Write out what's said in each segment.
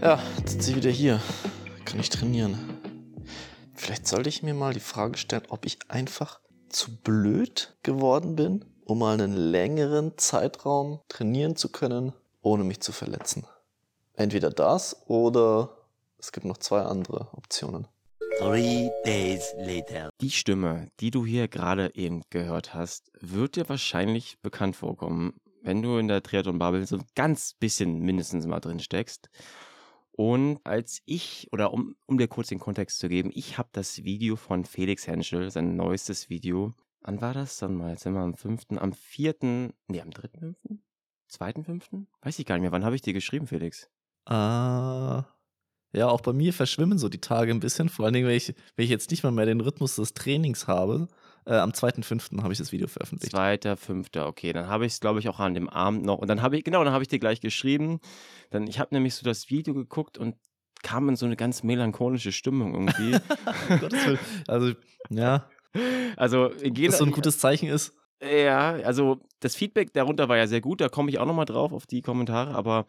Ja, jetzt sitze ich wieder hier. Kann ich trainieren. Vielleicht sollte ich mir mal die Frage stellen, ob ich einfach zu blöd geworden bin, um mal einen längeren Zeitraum trainieren zu können, ohne mich zu verletzen. Entweder das oder es gibt noch zwei andere Optionen. Three days later. Die Stimme, die du hier gerade eben gehört hast, wird dir wahrscheinlich bekannt vorkommen, wenn du in der Triathlon-Bubble so ein ganz bisschen mindestens mal drin steckst. Und als ich, oder um, um dir kurz den Kontext zu geben, ich habe das Video von Felix Henschel, sein neuestes Video. Wann war das dann mal? Jetzt sind wir am 5., am 4., nee, am 3.5., 2.5.? Weiß ich gar nicht mehr. Wann habe ich dir geschrieben, Felix? Äh, ja, auch bei mir verschwimmen so die Tage ein bisschen. Vor allen Dingen, wenn ich, wenn ich jetzt nicht mal mehr den Rhythmus des Trainings habe. Äh, am 2.5. habe ich das Video veröffentlicht. Zweiter, fünfter, okay. Dann habe ich es, glaube ich, auch an dem Abend noch. Und dann habe ich, genau, dann habe ich dir gleich geschrieben. Dann, ich habe nämlich so das Video geguckt und kam in so eine ganz melancholische Stimmung irgendwie. Willen. Also, ja. Also, Dass so ein gutes Zeichen ist. Ja, also das Feedback darunter war ja sehr gut. Da komme ich auch nochmal drauf auf die Kommentare. Aber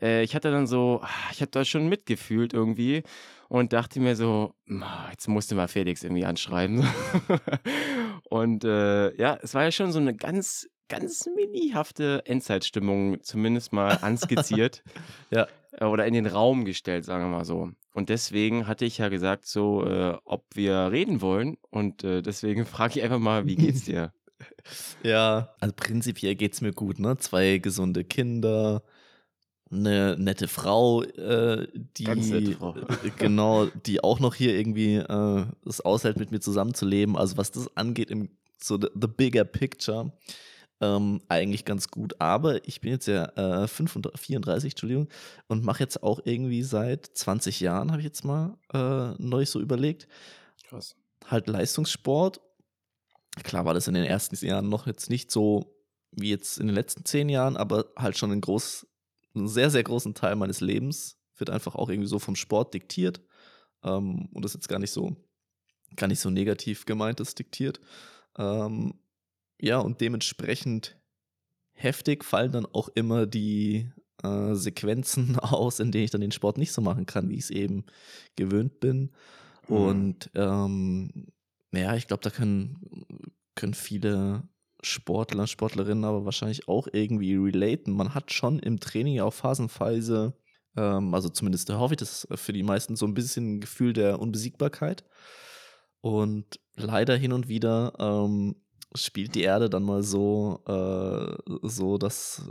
äh, ich hatte dann so, ich habe da schon mitgefühlt irgendwie und dachte mir so, jetzt musste mal Felix irgendwie anschreiben. und äh, ja, es war ja schon so eine ganz, ganz minihafte Endzeitstimmung, zumindest mal anskizziert. ja. Oder in den Raum gestellt, sagen wir mal so. Und deswegen hatte ich ja gesagt, so, äh, ob wir reden wollen. Und äh, deswegen frage ich einfach mal, wie geht's dir? ja, also prinzipiell geht's mir gut, ne? Zwei gesunde Kinder, eine nette Frau, äh, die nette Frau. Genau, die auch noch hier irgendwie äh, es aushält, mit mir zusammenzuleben. Also was das angeht, im so the, the bigger picture, ähm, eigentlich ganz gut. Aber ich bin jetzt ja äh, 35, 34, Entschuldigung, und mache jetzt auch irgendwie seit 20 Jahren, habe ich jetzt mal äh, neu so überlegt. Krass. Halt Leistungssport. Klar war das in den ersten Jahren noch jetzt nicht so wie jetzt in den letzten zehn Jahren, aber halt schon ein groß einen sehr, sehr großen Teil meines Lebens wird einfach auch irgendwie so vom Sport diktiert. Ähm, und das ist jetzt gar nicht so, gar nicht so negativ gemeint, das diktiert. Ähm, ja, und dementsprechend heftig fallen dann auch immer die äh, Sequenzen aus, in denen ich dann den Sport nicht so machen kann, wie ich es eben gewöhnt bin. Mhm. Und ähm, ja, ich glaube, da können, können viele Sportler, Sportlerinnen aber wahrscheinlich auch irgendwie relaten. Man hat schon im Training ja auch phasenweise, ähm, also zumindest hoffe ich das für die meisten, so ein bisschen ein Gefühl der Unbesiegbarkeit. Und leider hin und wieder ähm, spielt die Erde dann mal so, äh, so dass,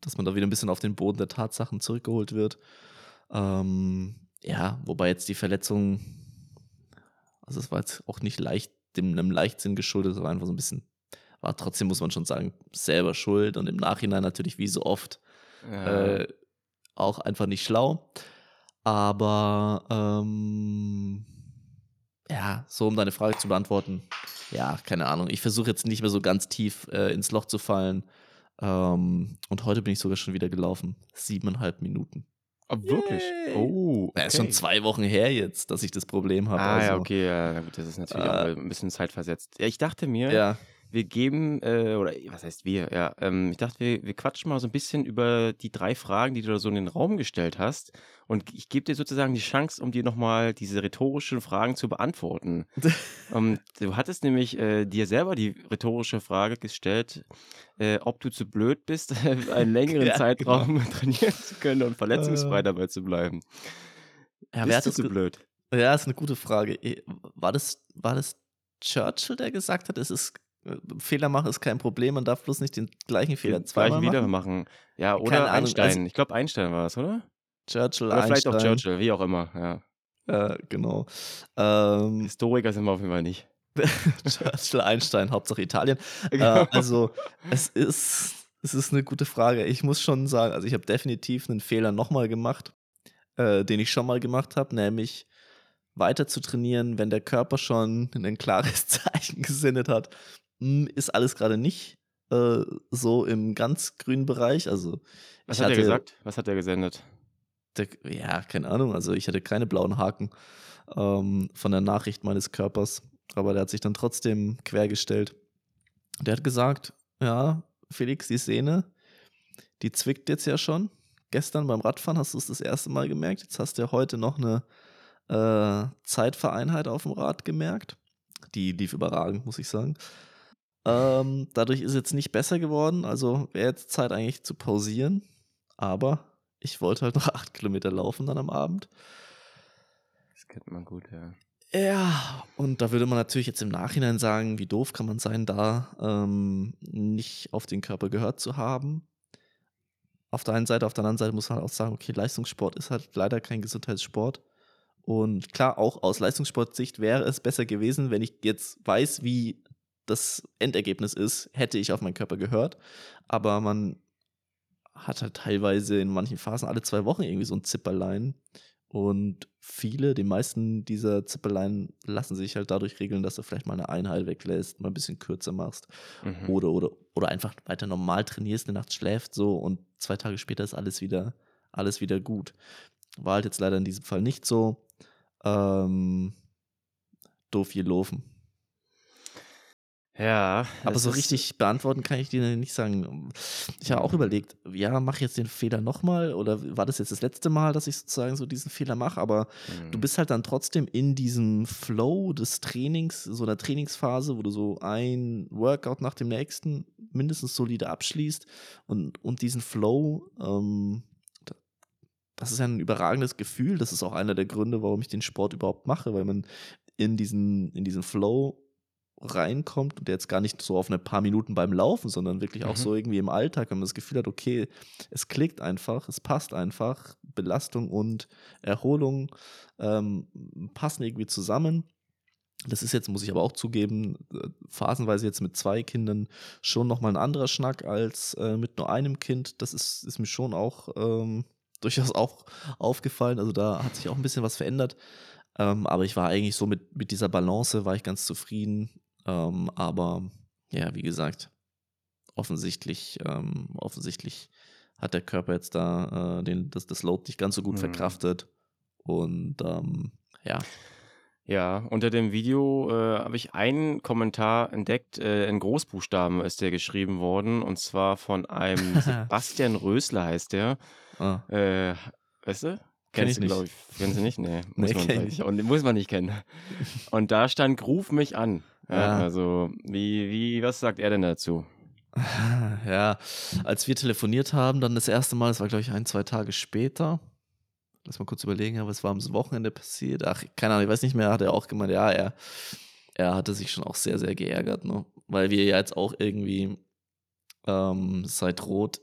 dass man da wieder ein bisschen auf den Boden der Tatsachen zurückgeholt wird. Ähm, ja, wobei jetzt die Verletzung, also es war jetzt auch nicht leicht, dem einem Leichtsinn geschuldet, es war einfach so ein bisschen war trotzdem, muss man schon sagen, selber schuld und im Nachhinein natürlich wie so oft ja. äh, auch einfach nicht schlau. Aber ähm, ja, so um deine Frage zu beantworten, ja, keine Ahnung. Ich versuche jetzt nicht mehr so ganz tief äh, ins Loch zu fallen. Ähm, und heute bin ich sogar schon wieder gelaufen. Siebeneinhalb Minuten. Oh, wirklich? Yay. Oh. Okay. Ja, ist schon zwei Wochen her jetzt, dass ich das Problem habe. Ah, also, ja, okay, ja, gut, das ist natürlich äh, auch ein bisschen zeitversetzt. Ja, ich dachte mir, ja wir geben, äh, oder was heißt wir, ja, ähm, ich dachte, wir, wir quatschen mal so ein bisschen über die drei Fragen, die du da so in den Raum gestellt hast. Und ich gebe dir sozusagen die Chance, um dir nochmal diese rhetorischen Fragen zu beantworten. ähm, du hattest nämlich äh, dir selber die rhetorische Frage gestellt, äh, ob du zu blöd bist, einen längeren ja, Zeitraum genau. trainieren zu können und verletzungsfrei äh. dabei zu bleiben. Ja, bist du zu blöd? Ja, ist eine gute Frage. War das, war das Churchill, der gesagt hat, es ist Fehler machen ist kein Problem, man darf bloß nicht den gleichen Fehler zweimal wieder machen. Ja, oder Keine Einstein. Also, ich glaube, Einstein war es, oder? Churchill, oder vielleicht auch Churchill, wie auch immer, ja. Äh, genau. Ähm, Historiker sind wir auf jeden Fall nicht. Churchill, Einstein, Hauptsache Italien. Genau. Äh, also, es ist, es ist eine gute Frage. Ich muss schon sagen, also ich habe definitiv einen Fehler nochmal gemacht, äh, den ich schon mal gemacht habe, nämlich weiter zu trainieren, wenn der Körper schon ein klares Zeichen gesendet hat, ist alles gerade nicht äh, so im ganz grünen Bereich. Also, Was hat er gesagt? Was hat er gesendet? Der, ja, keine Ahnung. Also ich hatte keine blauen Haken ähm, von der Nachricht meines Körpers, aber der hat sich dann trotzdem quergestellt. Der hat gesagt, ja, Felix, die Sehne, die zwickt jetzt ja schon. gestern beim Radfahren hast du es das erste Mal gemerkt. Jetzt hast du ja heute noch eine äh, Zeitvereinheit auf dem Rad gemerkt. Die lief überragend, muss ich sagen. Ähm, dadurch ist es jetzt nicht besser geworden. Also wäre jetzt Zeit eigentlich zu pausieren. Aber ich wollte halt noch acht Kilometer laufen dann am Abend. Das kennt man gut, ja. Ja, und da würde man natürlich jetzt im Nachhinein sagen, wie doof kann man sein, da ähm, nicht auf den Körper gehört zu haben. Auf der einen Seite, auf der anderen Seite muss man auch sagen, okay, Leistungssport ist halt leider kein Gesundheitssport. Und klar, auch aus Leistungssportsicht wäre es besser gewesen, wenn ich jetzt weiß, wie das Endergebnis ist, hätte ich auf meinen Körper gehört. Aber man hat halt teilweise in manchen Phasen alle zwei Wochen irgendwie so ein Zipperlein. Und viele, die meisten dieser Zippeleien lassen sich halt dadurch regeln, dass du vielleicht mal eine Einheit weglässt, mal ein bisschen kürzer machst Mhm. oder, oder, oder einfach weiter normal trainierst, eine Nacht schläft so und zwei Tage später ist alles wieder, alles wieder gut. War halt jetzt leider in diesem Fall nicht so. Ähm, doof gelaufen. Ja, Aber so richtig beantworten kann ich dir nicht sagen. Ich habe auch überlegt, ja, mache ich jetzt den Fehler nochmal oder war das jetzt das letzte Mal, dass ich sozusagen so diesen Fehler mache? Aber du Mhm. bist halt dann trotzdem in diesem Flow des Trainings, so einer Trainingsphase, wo du so ein Workout nach dem nächsten mindestens solide abschließt und, und diesen Flow, ähm, da- das ist ja ein überragendes Gefühl. Das ist auch einer der Gründe, warum ich den Sport überhaupt mache, weil man in diesen, in diesen Flow reinkommt und der jetzt gar nicht so auf ein paar Minuten beim Laufen, sondern wirklich auch Mhm. so irgendwie im Alltag, wenn man das Gefühl hat, okay, es klickt einfach, es passt einfach, Belastung und Erholung ähm, passen irgendwie zusammen. Das ist jetzt, muss ich aber auch zugeben, äh, phasenweise jetzt mit zwei Kindern schon nochmal ein anderer Schnack als äh, mit nur einem Kind. Das ist, ist mir schon auch ähm, durchaus auch aufgefallen. Also da hat sich auch ein bisschen was verändert. Ähm, aber ich war eigentlich so mit, mit dieser Balance, war ich ganz zufrieden. Ähm, aber ja, wie gesagt, offensichtlich, ähm, offensichtlich hat der Körper jetzt da äh, den, das, das Load nicht ganz so gut Hm. verkraftet. Und ähm, ja, Ja, unter dem Video äh, habe ich einen Kommentar entdeckt. Äh, in Großbuchstaben ist der geschrieben worden. Und zwar von einem Sebastian Rösler heißt der. ah, Äh, weißt du? Kenn Kennst ich du, glaube ich. Kennen Sie nicht? Nee, Nee, muss man kenn ich Und muss man nicht kennen. Und da stand, ruf mich an. Ja. Also, wie, wie, was sagt er denn dazu? ja, als wir telefoniert haben, dann das erste Mal, das war glaube ich ein, zwei Tage später. Lass mal kurz überlegen, aber es war am Wochenende passiert. Ach, keine Ahnung, ich weiß nicht mehr, hat er auch gemeint, ja, er, er hatte sich schon auch sehr, sehr geärgert, ne? Weil wir ja jetzt auch irgendwie ähm, seit Rot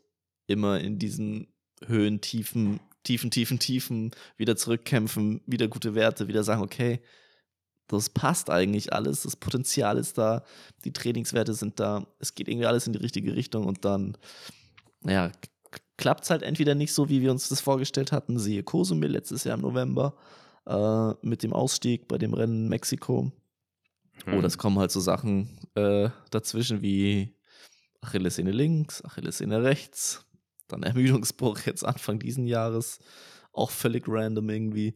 immer in diesen Höhen, Tiefen, Tiefen, Tiefen, Tiefen wieder zurückkämpfen, wieder gute Werte, wieder sagen, okay, das passt eigentlich alles, das Potenzial ist da, die Trainingswerte sind da, es geht irgendwie alles in die richtige Richtung und dann, naja, klappt es halt entweder nicht so, wie wir uns das vorgestellt hatten, siehe Cozumel letztes Jahr im November äh, mit dem Ausstieg bei dem Rennen in Mexiko. Hm. Oder es kommen halt so Sachen äh, dazwischen wie Achillessehne links, Achillessehne rechts, dann Ermüdungsbruch jetzt Anfang diesen Jahres, auch völlig random irgendwie.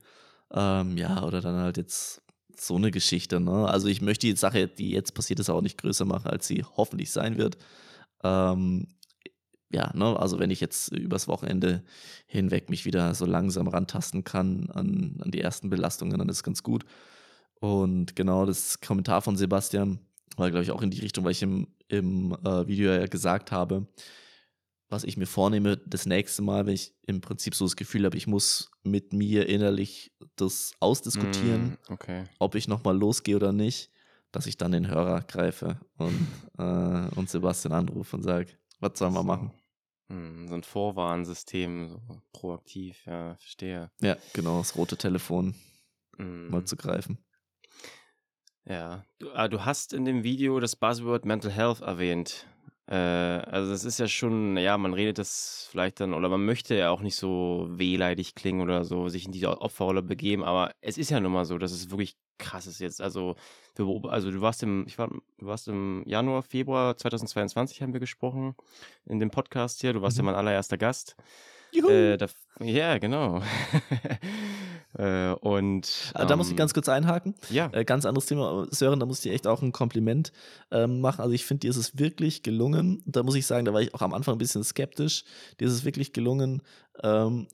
Ähm, ja, oder dann halt jetzt so eine Geschichte. Ne? Also ich möchte die Sache, die jetzt passiert ist, auch nicht größer machen, als sie hoffentlich sein wird. Ähm, ja, ne, also wenn ich jetzt übers Wochenende hinweg mich wieder so langsam rantasten kann an, an die ersten Belastungen, dann ist ganz gut. Und genau das Kommentar von Sebastian war, glaube ich, auch in die Richtung, weil ich im, im äh, Video ja gesagt habe, was ich mir vornehme, das nächste Mal, wenn ich im Prinzip so das Gefühl habe, ich muss mit mir innerlich das ausdiskutieren, Hm, Okay. ob ich nochmal losgehe oder nicht, dass ich dann den Hörer greife und, äh, und Sebastian anrufe und sage, was sollen wir machen? Hm, so ein Vorwarnsystem, so proaktiv, ja, verstehe. Ja, genau, das rote Telefon Hm. mal zu greifen. Ja, du, ah, du hast in dem Video das Buzzword Mental Health erwähnt. Äh, also es ist ja schon, ja, man redet das vielleicht dann, oder man möchte ja auch nicht so wehleidig klingen oder so, sich in diese Opferrolle begeben, aber es ist ja nun mal so, dass es wirklich krass ist jetzt. Also, wir also du warst im, ich war, du warst im Januar, Februar 2022 haben wir gesprochen in dem Podcast hier. Du warst ja Mhm. mein allererster Gast. Juhu! Äh, da, ja, genau. Äh, und Ah, da muss ich ähm, ganz kurz einhaken. ja, Äh, ganz anderes Thema, Sören, da muss ich dir echt auch ein Kompliment ähm, machen. Also ich finde, dir ist es wirklich gelungen. Da muss ich sagen, da war ich auch am Anfang ein bisschen skeptisch. Dir ist es wirklich gelungen, ähm,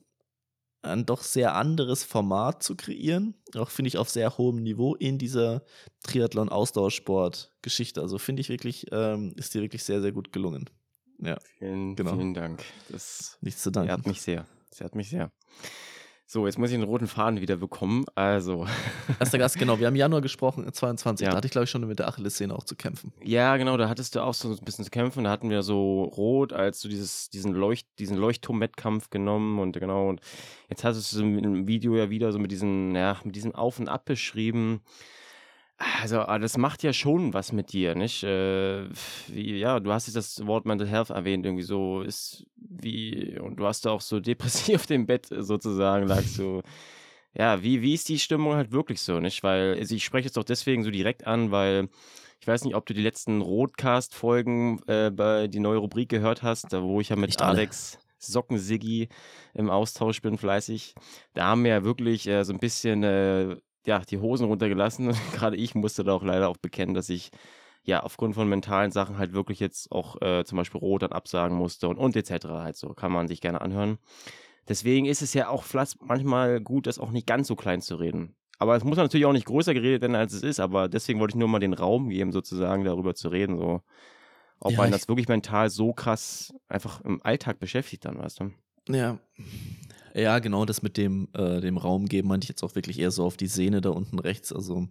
ein doch sehr anderes Format zu kreieren. Auch finde ich auf sehr hohem Niveau in dieser Triathlon-Ausdauersport-Geschichte. Also finde ich wirklich, ähm, ist dir wirklich sehr, sehr gut gelungen. Ja, vielen, genau. vielen Dank. Das nichts zu danken. ehrt mich sehr. Das ehrt mich sehr. So, jetzt muss ich den roten Faden wieder bekommen. Also, Erster Gast, genau. Wir haben im Januar gesprochen, 22. Ja. Da hatte ich, glaube ich, schon mit der Achillessehne auch zu kämpfen. ja, genau, da hattest du auch so ein bisschen zu kämpfen. Da hatten wir so rot, als du dieses, diesen, Leucht, diesen Leuchtturm-Wettkampf genommen und genau. Und jetzt hattest du so im Video ja wieder so mit diesem, ja, mit diesem Auf und Ab beschrieben. Also, ah, das macht ja schon was mit dir, nicht? Äh, wie, ja, du hast jetzt das Wort Mental Health erwähnt, irgendwie so ist wie, und du hast da auch so depressiv auf dem Bett sozusagen, lagst du. Ja, wie, wie ist die Stimmung halt wirklich so, nicht? Weil, also ich spreche jetzt auch deswegen so direkt an, weil ich weiß nicht, ob du die letzten Roadcast-Folgen äh, bei die neue Rubrik gehört hast, da wo ich ja mit alle. Alex Sockensiggi im Austausch bin, fleißig. Da haben wir ja wirklich äh, so ein bisschen äh, ja, die Hosen runtergelassen. Gerade ich musste da auch leider auch bekennen, dass ich ja aufgrund von mentalen Sachen halt wirklich jetzt auch äh, zum Beispiel Rot dann absagen musste und, und etc. halt so. Kann man sich gerne anhören. Deswegen ist es ja auch manchmal gut, das auch nicht ganz so klein zu reden. Aber es muss natürlich auch nicht größer geredet werden, als es ist. Aber deswegen wollte ich nur mal den Raum geben, sozusagen darüber zu reden. So. Ob Ja, man das wirklich mental so krass einfach im Alltag beschäftigt dann, weißt du? Ja. Ja, genau, das mit dem, äh, dem Raum geben meinte ich jetzt auch wirklich eher so auf die Sehne da unten rechts. Also,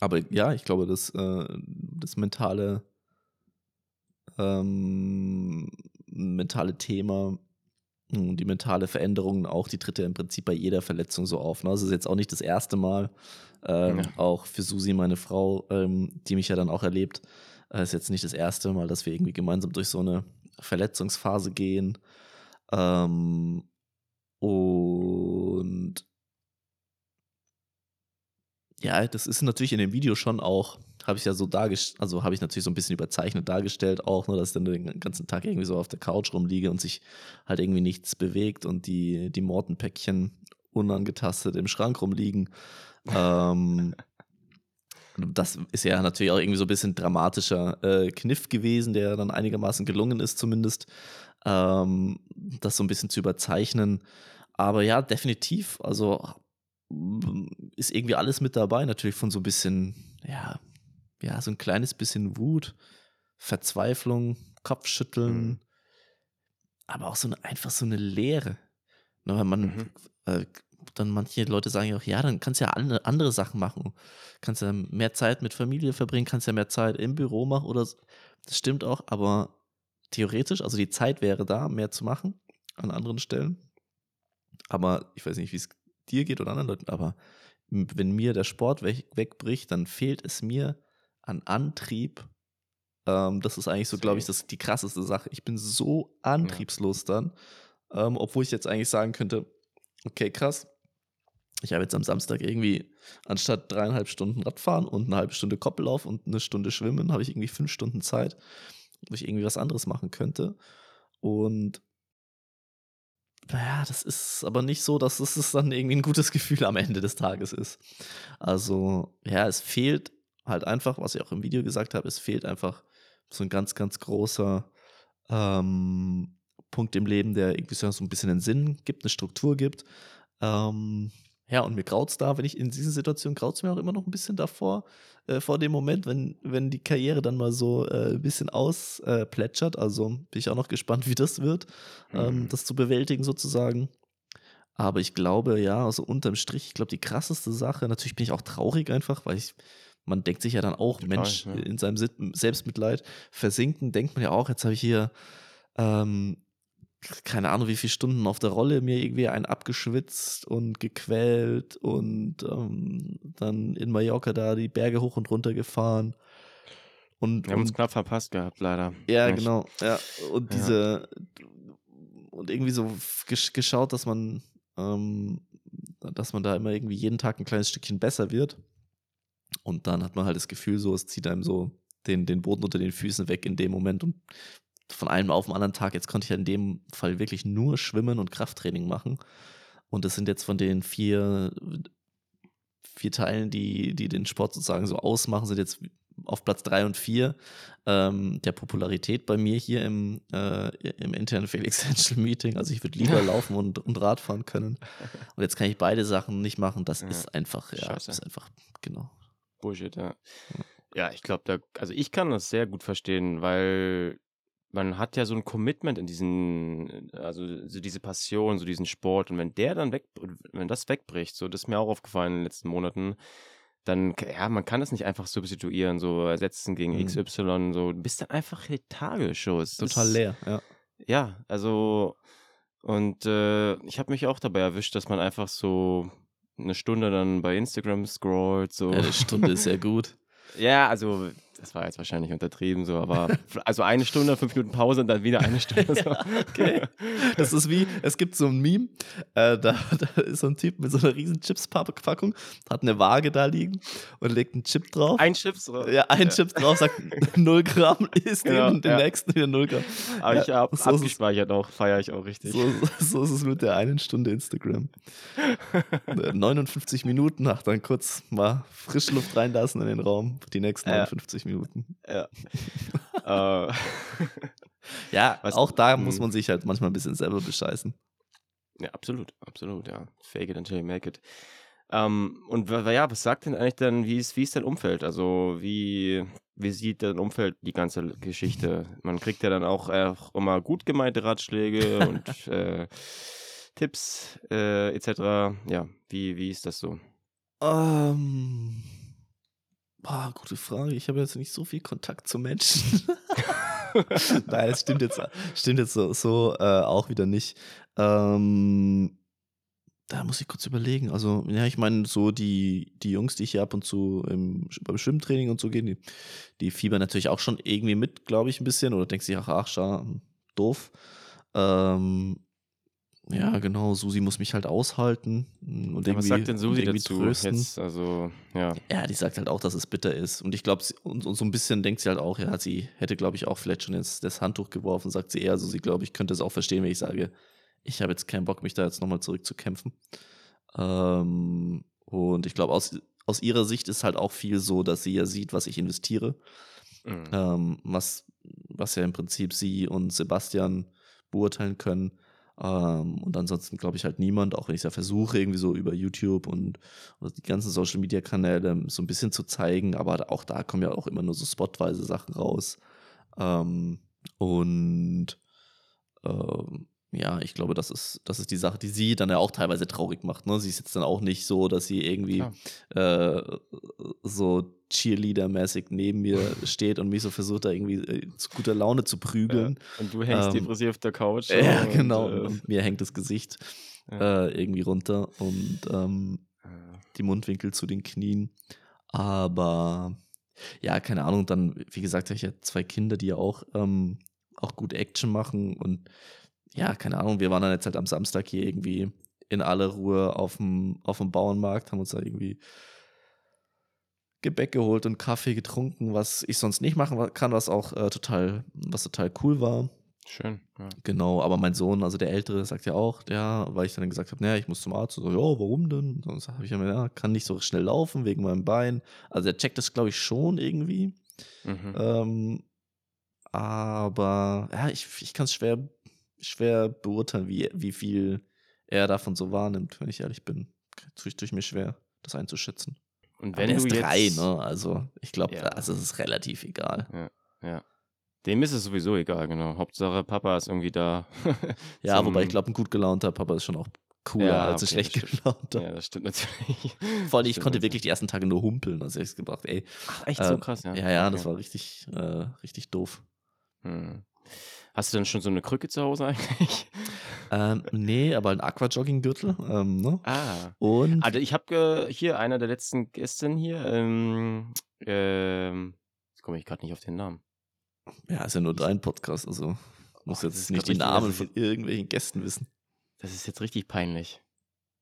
aber ja, ich glaube, das, äh, das mentale, ähm, mentale Thema und die mentale Veränderung auch, die tritt ja im Prinzip bei jeder Verletzung so auf. Ne? Das ist jetzt auch nicht das erste Mal. Ähm, Ja. Auch für Susi, meine Frau, ähm, die mich ja dann auch erlebt, äh, ist jetzt nicht das erste Mal, dass wir irgendwie gemeinsam durch so eine Verletzungsphase gehen. Ähm, und ja, das ist natürlich in dem Video schon auch, habe ich ja so dargestellt, also habe ich natürlich so ein bisschen überzeichnet dargestellt auch, nur dass ich dann den ganzen Tag irgendwie so auf der Couch rumliege und sich halt irgendwie nichts bewegt und die, die Mortenpäckchen unangetastet im Schrank rumliegen. ähm, das ist ja natürlich auch irgendwie so ein bisschen dramatischer äh, Kniff gewesen, der dann einigermaßen gelungen ist, zumindest, ähm, das so ein bisschen zu überzeichnen. Aber ja, definitiv. Also mm, ist irgendwie alles mit dabei. Natürlich von so ein bisschen, ja, ja, so ein kleines bisschen Wut, Verzweiflung, Kopfschütteln, Mhm. aber auch so eine, einfach so eine Leere. Ne, weil man, Mhm. äh, dann manche Leute sagen ja auch, ja, dann kannst du ja andere, andere Sachen machen. Kannst ja mehr Zeit mit Familie verbringen, kannst ja mehr Zeit im Büro machen oder so. Das stimmt auch, aber theoretisch, also die Zeit wäre da, mehr zu machen an anderen Stellen. Aber ich weiß nicht, wie es dir geht oder anderen Leuten, aber wenn mir der Sport weg, wegbricht, dann fehlt es mir an Antrieb. Ähm, das ist eigentlich so, glaube ich, das die krasseste Sache. Ich bin so antriebslos dann, ähm, obwohl ich jetzt eigentlich sagen könnte, okay, krass. Ich habe jetzt am Samstag irgendwie anstatt dreieinhalb Stunden Radfahren und eine halbe Stunde Koppellauf und eine Stunde Schwimmen, habe ich irgendwie fünf Stunden Zeit, wo ich irgendwie was anderes machen könnte. Und naja, das ist aber nicht so, dass es dann irgendwie ein gutes Gefühl am Ende des Tages ist. Also, ja, es fehlt halt einfach, was ich auch im Video gesagt habe, es fehlt einfach so ein ganz, ganz großer ähm, Punkt im Leben, der irgendwie so ein bisschen einen Sinn gibt, eine Struktur gibt. Ähm, ja, und mir graut's da, wenn ich in dieser Situation graut's mir auch immer noch ein bisschen davor, äh, vor dem Moment, wenn, wenn die Karriere dann mal so äh, ein bisschen ausplätschert. Äh, also bin ich auch noch gespannt, wie das wird, ähm, Mhm. das zu bewältigen sozusagen. Aber ich glaube, ja, also unterm Strich, ich glaube, die krasseste Sache, natürlich bin ich auch traurig einfach, weil ich, man denkt sich ja dann auch, Total, Mensch, ja. in seinem Selbstmitleid versinken, denkt man ja auch, jetzt habe ich hier, ähm, keine Ahnung, wie viele Stunden auf der Rolle mir irgendwie einen abgeschwitzt und gequält und ähm, dann in Mallorca da die Berge hoch und runter gefahren. Und, Wir haben uns und knapp verpasst gehabt, leider. ja, Nicht? genau. Ja. Und Ja. diese und irgendwie so gesch geschaut, dass man, ähm, dass man da immer irgendwie jeden Tag ein kleines Stückchen besser wird. Und dann hat man halt das Gefühl, so, es zieht einem so den, den Boden unter den Füßen weg in dem Moment. Und von einem auf den anderen Tag, jetzt konnte ich ja in dem Fall wirklich nur schwimmen und Krafttraining machen. Und das sind jetzt von den vier, vier Teilen, die, die den Sport sozusagen so ausmachen, sind jetzt auf Platz drei und vier ähm, der Popularität bei mir hier im, äh, im internen Felix Angel Meeting. Also ich würde lieber laufen und, und Rad fahren können. Und jetzt kann ich beide Sachen nicht machen. Das Ja. ist einfach, ja, Scheiße. das ist einfach, genau. Bullshit, ja. Ja, ich glaube, da, also ich kann das sehr gut verstehen, weil man hat ja so ein Commitment in diesen, also so diese Passion, so diesen Sport. Und wenn der dann weg, wenn das wegbricht, so das ist mir auch aufgefallen in den letzten Monaten, dann, ja, man kann das nicht einfach substituieren, so ersetzen gegen Mhm. XY, so, du bist dann einfach lethargisch, so. Es Total ist- leer, ja. Ja, also, und äh, ich habe mich auch dabei erwischt, dass man einfach so eine Stunde dann bei Instagram scrollt, so. ja. Eine Stunde ist sehr gut. Ja, also das war jetzt wahrscheinlich untertrieben so, aber also eine Stunde, fünf Minuten Pause und dann wieder eine Stunde. So. okay. Das ist wie, es gibt so ein Meme, äh, da, da ist so ein Typ mit so einer riesen Chips-Packung, hat eine Waage da liegen und legt einen Chip drauf. Ein Chips. oder? ja, ein Chip drauf, sagt 0 Gramm, isst Genau, den und den ja. nächsten wieder 0 Gramm. Aber ich Ja, habe so ist es. abgespeichert auch, feiere ich auch richtig. So, so ist es mit der einen Stunde Instagram. Äh, 59 Minuten, ach, dann kurz mal Frischluft reinlassen in den Raum, die nächsten Ja. 59 Minuten. Ja. äh, Ja, Was- auch da muss Mhm. man sich halt manchmal ein bisschen selber bescheißen. ja, absolut, absolut, ja. Fake it until you make it. Ähm, und ja, was sagt denn eigentlich dann, wie ist, wie ist dein Umfeld? Also wie, wie sieht dein Umfeld die ganze Geschichte? Man kriegt ja dann auch, äh, immer gut gemeinte Ratschläge und äh, Tipps äh, etc. Ja, wie, wie ist das so? Ähm. Boah, gute Frage. Ich habe jetzt nicht so viel Kontakt zu Menschen. Nein, das stimmt jetzt, stimmt jetzt so, so äh, auch wieder nicht. Ähm, da muss ich kurz überlegen. Also, ja, ich meine, so die, die Jungs, die hier ab und zu im, beim Schwimmtraining und so gehen, die, die fiebern natürlich auch schon irgendwie mit, glaube ich, ein bisschen. Oder denken sich, ach, ach, schau, doof. Ähm, ja, genau, Susi muss mich halt aushalten. Und Ja, was sagt denn Susi dazu? trösten. Jetzt, also, ja. Ja, die sagt halt auch, dass es bitter ist. Und ich glaube, und, und so ein bisschen denkt sie halt auch, ja, sie hätte, glaube ich, auch vielleicht schon jetzt das Handtuch geworfen, sagt sie eher. Also sie, glaube ich, könnte es auch verstehen, wenn ich sage, ich habe jetzt keinen Bock, mich da jetzt nochmal zurückzukämpfen. Ähm, und ich glaube, aus, aus ihrer Sicht ist halt auch viel so, dass sie ja sieht, was ich investiere. Mhm. Ähm, was, was ja im Prinzip sie und Sebastian beurteilen können. Ähm, und ansonsten glaube ich halt niemand, auch wenn ich es ja versuche, irgendwie so über YouTube und, und die ganzen Social Media Kanäle so ein bisschen zu zeigen, aber auch da kommen ja auch immer nur so spotweise Sachen raus. Ähm, und ähm, ja, ich glaube, das ist, das ist die Sache, die sie dann ja auch teilweise traurig macht. Ne? Sie ist jetzt dann auch nicht so, dass sie irgendwie äh, so Cheerleader-mäßig neben mir steht und mich so versucht, da irgendwie äh, zu guter Laune zu prügeln. Und du hängst Ähm, depressiv auf der Couch. Ja, und, genau. äh, Und mir hängt das Gesicht Ja. äh, irgendwie runter und ähm, äh, die Mundwinkel zu den Knien. Aber ja, keine Ahnung, dann, wie gesagt, habe ich ja zwei Kinder, die ja auch, ähm, auch gut Action machen. Und ja, keine Ahnung, wir waren dann jetzt halt am Samstag hier irgendwie in aller Ruhe auf dem, auf dem Bauernmarkt, haben uns da irgendwie Gebäck geholt und Kaffee getrunken, was ich sonst nicht machen kann, was auch äh, total, was total cool war. Schön. Ja. Genau, aber mein Sohn, also der Ältere, sagt ja auch, ja, weil ich dann gesagt habe, naja, ich muss zum Arzt. So, ja, warum denn? Dann habe ich ja, ja, kann nicht so schnell laufen wegen meinem Bein. Also er checkt das, glaube ich, schon irgendwie. Mhm. Ähm, aber ja, ich, ich kann es schwer, schwer beurteilen, wie, wie viel er davon so wahrnimmt, wenn ich ehrlich bin. Tue ich, tue ich mir schwer, das einzuschätzen. Und Aber wenn der du ist drei, jetzt, ne? Also ich glaube, Ja. also es ist relativ egal. Dem ist es sowieso egal, genau. Hauptsache Papa ist irgendwie da. Ja, wobei ich glaube, ein gut gelaunter Papa ist schon auch cooler Ja, als ein okay, schlecht gelaunter. Ja, das stimmt natürlich. Vor allem, ich konnte wirklich die ersten Tage nur humpeln. Also ich gedacht, ey, Ach, echt so ähm, krass, ja. ja, ja, Okay. das war richtig, äh, richtig doof. Hm. Hast du denn schon so eine Krücke zu Hause eigentlich? Ähm, nee, aber ein Aqua-Jogging-Gürtel. Ähm, ne? Ah. Und Also ich habe hier einer der letzten Gästen hier, ähm, ähm, jetzt komme ich gerade nicht auf den Namen. ja, ist ja nur dein Podcast, also muss Oh, jetzt ist nicht die Namen von irgendwelchen Gästen wissen. Das ist jetzt richtig peinlich.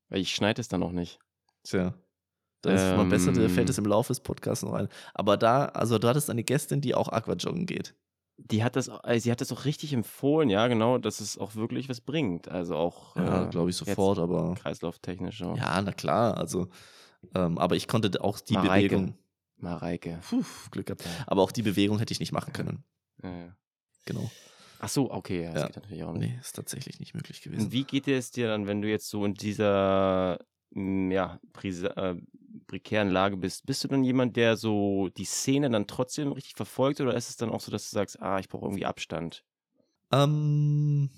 Weil ich schneide es dann auch nicht. Tja. Da ist mal besser, da Ähm. fällt es im Laufe des Podcasts noch ein. Aber da, also du hattest eine Gästin, die auch Aquajoggen geht. Die hat das, äh, sie hat das auch richtig empfohlen, ja, genau, dass es auch wirklich was bringt. Also auch Ja, äh, glaube ich sofort, aber kreislauftechnisch auch. ja, na klar, also, ähm, aber ich konnte auch die Mareike. Bewegung, Mareike. puh, Glück gehabt, aber auch die Bewegung hätte ich nicht machen können. Ja, ja. Genau. Ach so, okay, ja, das Ja. geht natürlich auch nicht. Nee, ist tatsächlich nicht möglich gewesen. Und wie geht es dir dann, wenn du jetzt so in dieser ja, äh, prekären Lage bist? Bist du dann jemand, der so die Szene dann trotzdem richtig verfolgt oder ist es dann auch so, dass du sagst, ah, ich brauche irgendwie Abstand? Ähm,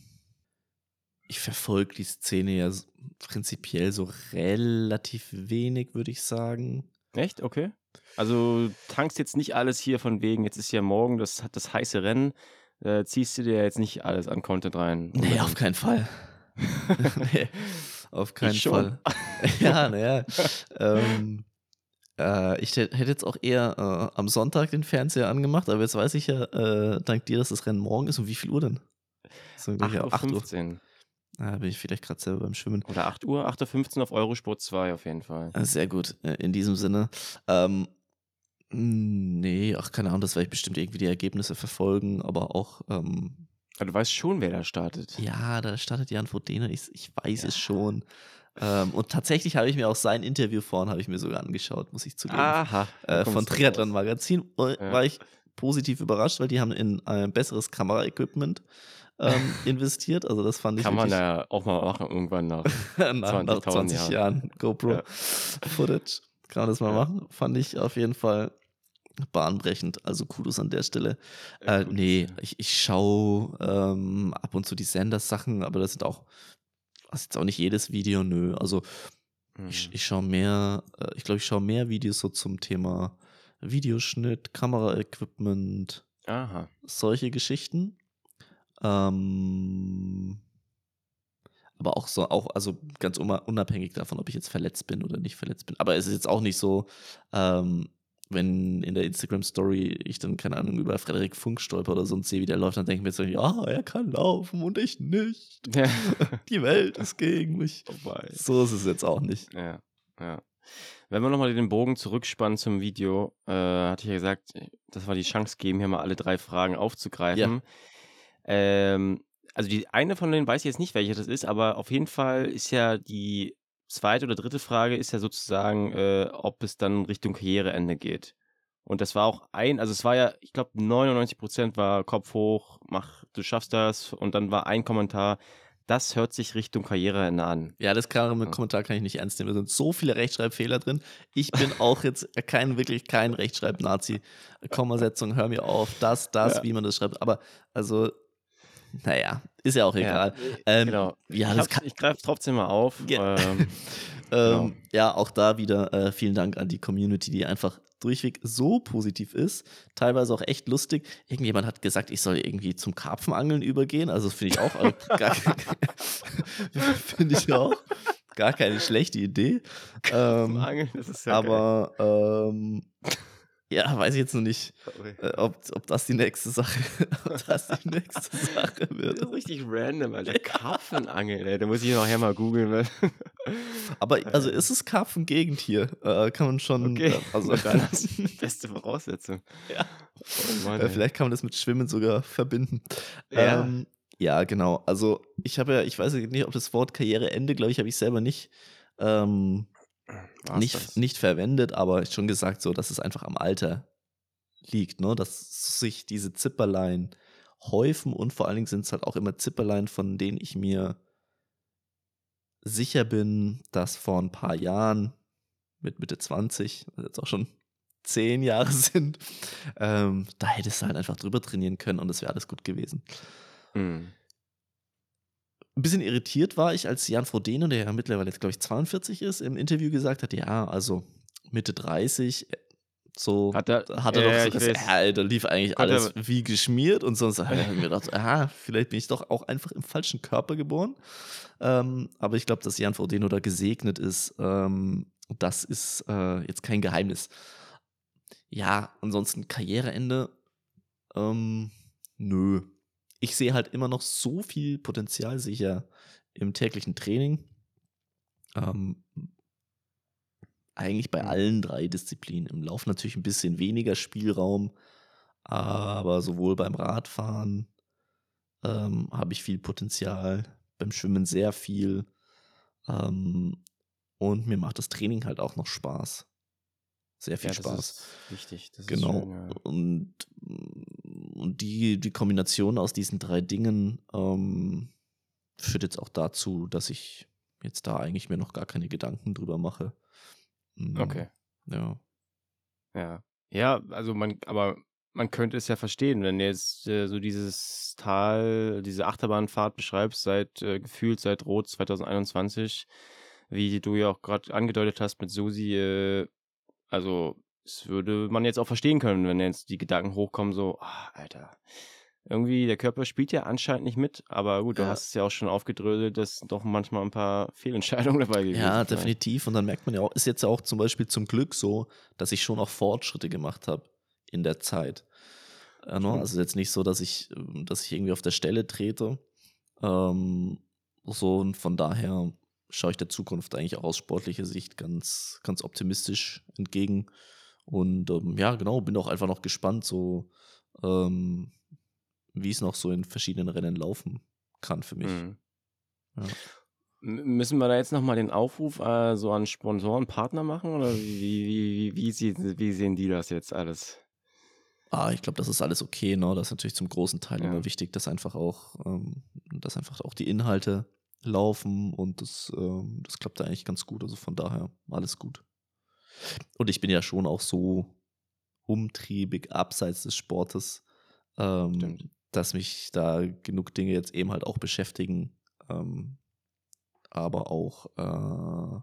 ich verfolge die Szene ja prinzipiell so relativ wenig, würde ich sagen. Echt? Okay. Also tankst jetzt nicht alles hier von wegen, jetzt ist ja morgen das, das heiße Rennen, äh, ziehst du dir jetzt nicht alles an Content rein. Nee, auf keinen Fall. nee, auf keinen. Fall. ja, naja. ähm, äh, ich hätte jetzt auch eher äh, am Sonntag den Fernseher angemacht, aber jetzt weiß ich ja, äh, dank dir, dass das Rennen morgen ist. Und wie viel Uhr denn? So, glaub ich, ja, 8 Uhr. 8.15 Uhr. Da bin ich vielleicht gerade selber beim Schwimmen. Oder 8 Uhr, 8.15 Uhr auf Eurosport 2 auf jeden Fall. Ah, Sehr gut, in diesem Sinne. Ähm, nee, ach, keine Ahnung, das werde ich bestimmt irgendwie die Ergebnisse verfolgen, aber auch, ähm, Aber du weißt schon, wer da startet. ja, da startet Jan Frodeno, ich, ich weiß es schon. Ähm, und tatsächlich habe ich mir auch sein Interview vorhin, habe ich mir sogar angeschaut, muss ich zugeben. Aha. äh, von. Triathlon Magazin. Ja. War ich positiv überrascht, weil die haben in ein besseres Kameraequipment ähm, investiert. Also das fand ich Kann man ja auch mal machen irgendwann nach. nach, nach 20.000 20 Jahren GoPro Ja. Footage. Kann man das mal Ja. machen? Fand ich auf jeden Fall bahnbrechend. Also Kudos an der Stelle. Äh, gut, nee, ich, ich schaue ähm, ab und zu die Senders-Sachen, aber das sind auch, das ist jetzt auch nicht jedes Video, nö. Also ich, Mhm. ich schaue mehr, äh, ich glaube, ich schaue mehr Videos so zum Thema Videoschnitt, Kameraequipment, Aha. solche Geschichten. Ähm, aber auch so, auch, also ganz unabhängig davon, ob ich jetzt verletzt bin oder nicht verletzt bin. Aber es ist jetzt auch nicht so, ähm, wenn in der Instagram-Story ich dann, keine Ahnung, über Frederik Funk stolper oder so und sehe, wie der läuft, dann denke ich mir so, ja, er kann laufen und ich nicht. Ja. Die Welt ist gegen mich. Vorbei. So ist es jetzt auch nicht. Ja, ja. Wenn wir nochmal den Bogen zurückspannen zum Video, äh, hatte ich ja gesagt, das war die Chance geben, hier mal alle drei Fragen aufzugreifen. Ähm, also die eine von denen weiß ich jetzt nicht, welche das ist, aber auf jeden Fall ist ja die zweite oder dritte Frage ist ja sozusagen, äh, ob es dann Richtung Karriereende geht. Und das war auch ein, also es war ja, ich glaube 99 Prozent war Kopf hoch, mach, du schaffst das. Und dann war ein Kommentar, das hört sich Richtung Karriereende an. Ja, das kann, Ja. Kommentar kann ich nicht ernst nehmen. Da sind so viele Rechtschreibfehler drin. Ich bin auch jetzt kein, wirklich kein Rechtschreib-Nazi. Kommasetzung, hör mir auf, das, das, Ja. wie man das schreibt. Aber, also, naja, ist ja auch egal. Ja, Ähm, genau. Ja, ich ich greife trotzdem mal auf. Ja. Ähm, Genau. ähm, ja, auch da wieder äh, vielen Dank an die Community, die einfach durchweg so positiv ist. Teilweise auch echt lustig. Irgendjemand hat gesagt, ich soll irgendwie zum Karpfenangeln übergehen. Also finde ich auch äh, gar, finde ich auch gar keine schlechte Idee. Ähm, Angeln, das ist ja aber ähm, ja, weiß ich jetzt noch nicht, geil. äh, ob, ob das die nächste Sache, ob das die nächste Sache Das wird. ist richtig random, Alter. Karpfenangeln, ey. Da muss ich nachher mal googeln. Aber also ist es Karpfen-Gegend äh, kann man schon. Okay, Äh, also dann beste Voraussetzung. Ja. Oh Mann, Äh, vielleicht kann man das mit Schwimmen sogar verbinden. Ja. Ähm, ja, genau. Also ich habe ja, ich weiß nicht, ob das Wort Karriereende, glaube ich, habe ich selber nicht, ähm, War's nicht, das? nicht verwendet, aber schon gesagt, so, dass es einfach am Alter liegt, ne? Dass sich diese Zipperlein häufen und vor allen Dingen sind es halt auch immer Zipperlein, von denen ich mir sicher bin, dass vor ein paar Jahren mit Mitte 20, also jetzt auch schon zehn Jahre sind, ähm, da hättest du halt einfach drüber trainieren können und es wäre alles gut gewesen. Mhm. Ein bisschen irritiert war ich, als Jan Frodeno, der ja mittlerweile jetzt, glaube ich, 42 ist, im Interview gesagt hat, ja, also Mitte 30, äh, so Hat er- hat er ja, doch so gesagt, ja, da lief eigentlich alles er- wie geschmiert und sonst habe ich mir gedacht, aha, vielleicht bin ich doch auch einfach im falschen Körper geboren. Ähm, aber ich glaube, dass Jan Frodeno da gesegnet ist, ähm, das ist äh, jetzt kein Geheimnis. Ja, ansonsten Karriereende, ähm, nö. Ich sehe halt immer noch so viel Potenzial sicher im täglichen Training. Ähm, eigentlich bei Mhm. allen drei Disziplinen. Im Lauf natürlich ein bisschen weniger Spielraum, Aber sowohl beim Radfahren ähm, habe ich viel Potenzial, beim Schwimmen sehr viel. Ähm, und mir macht das Training halt auch noch Spaß. Sehr viel Ja, das Spaß. ist wichtig. Das ist Genau. schön, ja. Und, und die, die Kombination aus diesen drei Dingen ähm, führt jetzt auch dazu, dass ich jetzt da eigentlich mir noch gar keine Gedanken drüber mache. Mm, Okay. Ja. Ja. Ja, also man, aber man könnte es ja verstehen, wenn du jetzt äh, so dieses Tal, diese Achterbahnfahrt beschreibst, seit äh, gefühlt seit Rot 2021, wie du ja auch gerade angedeutet hast mit Susi, äh, also das würde man jetzt auch verstehen können, wenn jetzt die Gedanken hochkommen, so, ah, Alter, irgendwie der Körper spielt ja anscheinend nicht mit, aber gut, du Ja. hast es ja auch schon aufgedröselt, dass doch manchmal ein paar Fehlentscheidungen dabei gewesen Ja, sind. definitiv. Und dann merkt man ja auch, ist jetzt ja auch zum Beispiel zum Glück so, dass ich schon auch Fortschritte gemacht habe in der Zeit. Äh, ne? Also jetzt nicht so, dass ich, ähm, dass ich irgendwie auf der Stelle trete. Ähm, so und von daher schaue ich der Zukunft eigentlich auch aus sportlicher Sicht ganz, ganz optimistisch entgegen. Und ähm, ja, genau, bin auch einfach noch gespannt, so ähm, wie es noch so in verschiedenen Rennen laufen kann für mich. Mhm. Ja. Müssen wir da jetzt nochmal den Aufruf äh, so an Sponsoren, Partner machen oder wie, wie, wie, sehen, wie sehen die das jetzt alles? Ah, ich glaube, das ist alles okay, ne? Das ist natürlich zum großen Teil Ja. immer wichtig, dass einfach auch, ähm, dass einfach auch die Inhalte laufen und das, ähm, das klappt da eigentlich ganz gut. Also von daher alles gut. Und ich bin ja schon auch so umtriebig abseits des Sportes, ähm, dass mich da genug Dinge jetzt eben halt auch beschäftigen, ähm, aber auch, äh,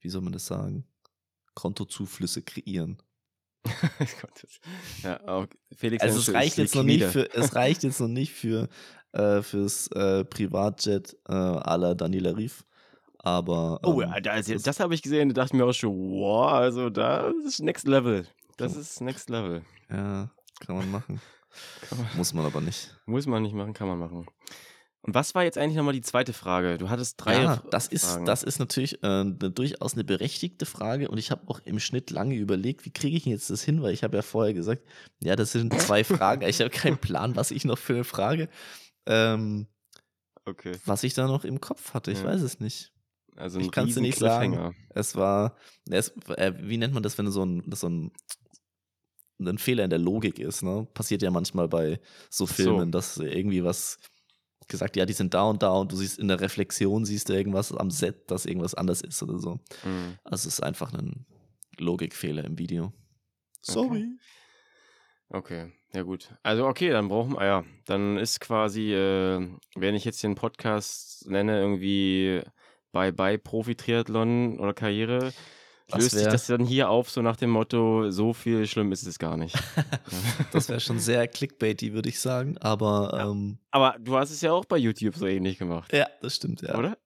wie soll man das sagen, Kontozuflüsse kreieren. Ja, auch Felix Also es reicht jetzt noch nicht für, es reicht jetzt noch nicht für äh, fürs äh, Privatjet äh, à la Daniela Rief, aber Oh, ähm, ist, das- das habe ich gesehen, da dachte ich mir auch schon, wow, also da ist Next Level. Das ist Next Level. ja, kann man machen, Kann man, muss man aber nicht. muss man nicht machen, kann man machen. Und was war jetzt eigentlich nochmal die zweite Frage? Du hattest drei ja, das ist Fragen. das ist natürlich äh, durchaus eine berechtigte Frage und ich habe auch im Schnitt lange überlegt, wie kriege ich jetzt das hin, weil ich habe ja vorher gesagt, ja, das sind zwei Fragen, ich habe keinen Plan, was ich noch für eine Frage, ähm, Okay. was ich da noch im Kopf hatte, ich Ja. weiß es nicht. Also ein Ich dir riesen nicht sagen. Es war, es, äh, wie nennt man das, wenn so ein, das so ein, ein Fehler in der Logik ist, ne? Passiert ja manchmal bei so Ach so. Filmen, dass irgendwie was gesagt, ja, die sind da und da und du siehst in der Reflexion, siehst du irgendwas am Set, dass irgendwas anders ist oder so. Mhm. Also es ist einfach ein Logikfehler im Video. Sorry. Okay, ja gut. Also okay, dann brauchen wir, ja, dann ist quasi, äh, wenn ich jetzt den Podcast nenne, irgendwie Bye-Bye Profi-Triathlon oder Karriere, Das löst sich das dann hier auf, so nach dem Motto, so viel schlimm ist es gar nicht. Das wäre schon sehr clickbaity, würde ich sagen, aber Ja. ähm, Aber du hast es ja auch bei YouTube so ähnlich gemacht, ja, das stimmt, ja. oder?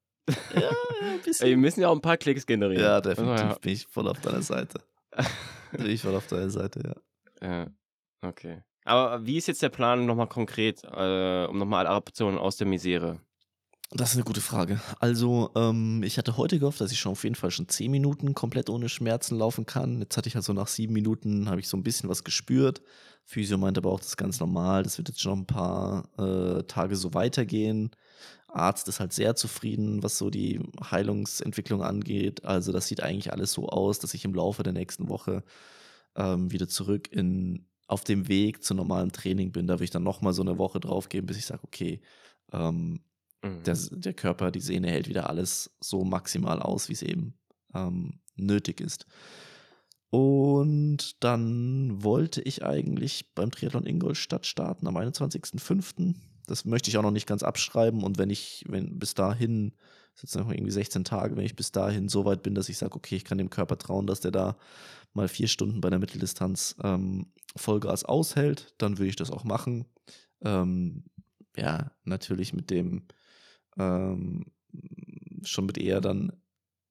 Ja, ein bisschen. wir müssen ja auch ein paar Klicks generieren. Ja, Also, definitiv bin ich voll auf deiner Seite. Bin ich voll auf deiner Seite, ja. Ja, okay. Aber wie ist jetzt der Plan nochmal konkret, äh, um nochmal alle Optionen aus der Misere? Das ist eine gute Frage. Also, ähm, ich hatte heute gehofft, dass ich schon auf jeden Fall schon 10 Minuten komplett ohne Schmerzen laufen kann. Jetzt hatte ich also nach sieben Minuten, habe ich so ein bisschen was gespürt. Physio meinte aber auch, das ist ganz normal. Das wird jetzt schon ein paar äh, Tage so weitergehen. Arzt ist halt sehr zufrieden, was so die Heilungsentwicklung angeht. Also, das sieht eigentlich alles so aus, dass ich im Laufe der nächsten Woche ähm, wieder zurück in, auf dem Weg zu normalem Training bin. Da will ich dann nochmal so eine Woche drauf geben, bis ich sage, okay, ähm, Mhm. der, Körper, die Sehne hält wieder alles so maximal aus, wie es eben ähm, nötig ist. Und dann wollte ich eigentlich beim Triathlon Ingolstadt starten am 21.05. Das möchte ich auch noch nicht ganz abschreiben. Und wenn ich, wenn bis dahin, jetzt noch irgendwie 16 Tage, wenn ich bis dahin so weit bin, dass ich sage, okay, ich kann dem Körper trauen, dass der da mal vier Stunden bei der Mitteldistanz ähm, Vollgas aushält, dann würde ich das auch machen. Ähm, ja, natürlich mit dem ähm, schon mit eher dann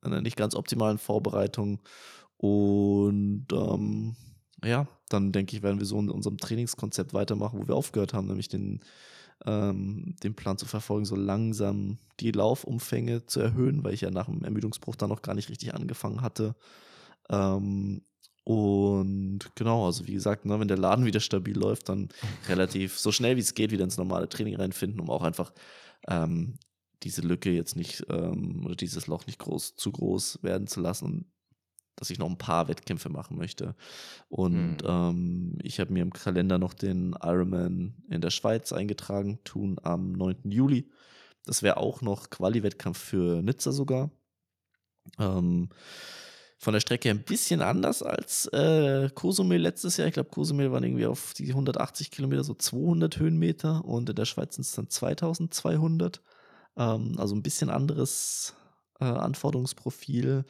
einer nicht ganz optimalen Vorbereitung. Und ähm, ja, dann denke ich, werden wir so in unserem Trainingskonzept weitermachen, wo wir aufgehört haben, nämlich den, ähm, den Plan zu verfolgen, so langsam die Laufumfänge zu erhöhen, weil ich ja nach dem Ermüdungsbruch dann noch gar nicht richtig angefangen hatte. Ähm, Und genau, also wie gesagt, ne, wenn der Laden wieder stabil läuft, dann relativ so schnell wie es geht wieder ins normale Training reinfinden, um auch einfach ähm, diese Lücke jetzt nicht ähm, oder dieses Loch nicht groß, zu groß werden zu lassen und dass ich noch ein paar Wettkämpfe machen möchte. Und Hm. ähm, ich habe mir im Kalender noch den Ironman in der Schweiz eingetragen, tun am 9. Juli. Das wäre auch noch Quali-Wettkampf für Nizza sogar. Ähm, von der Strecke ein bisschen anders als äh, Cozumel letztes Jahr. Ich glaube, Cozumel waren irgendwie auf die 180 Kilometer so 200 Höhenmeter und in der Schweiz sind es dann 2200. Ähm, also ein bisschen anderes äh, Anforderungsprofil.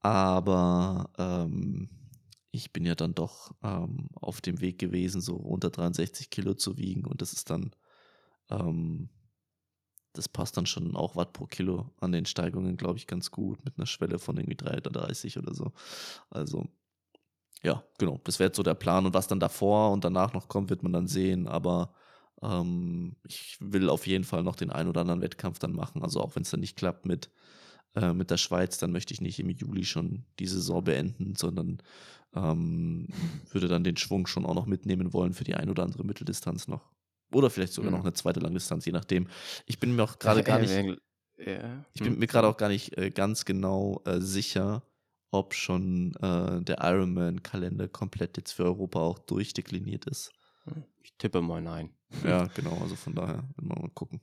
Aber ähm, ich bin ja dann doch ähm, auf dem Weg gewesen, so unter 63 Kilo zu wiegen. Und das ist dann, ähm, das passt dann schon auch Watt pro Kilo an den Steigungen, glaube ich, ganz gut. Mit einer Schwelle von irgendwie 330 oder so. Also, ja, genau. Das wäre so der Plan. Und was dann davor und danach noch kommt, wird man dann sehen. Aber ähm, ich will auf jeden Fall noch den einen oder anderen Wettkampf dann machen. Also auch wenn es dann nicht klappt mit, äh, mit der Schweiz, dann möchte ich nicht im Juli schon die Saison beenden, sondern ähm, würde dann den Schwung schon auch noch mitnehmen wollen für die ein oder andere Mitteldistanz noch. Oder vielleicht sogar Mhm. noch eine zweite Langdistanz, je nachdem. Ich bin mir auch gerade gar nicht, Ja. ich bin mir gerade auch gar nicht äh, ganz genau äh, sicher, ob schon äh, der Ironman-Kalender komplett jetzt für Europa auch durchdekliniert ist. Ich tippe mal nein. Ja, genau, also von daher, wir mal gucken.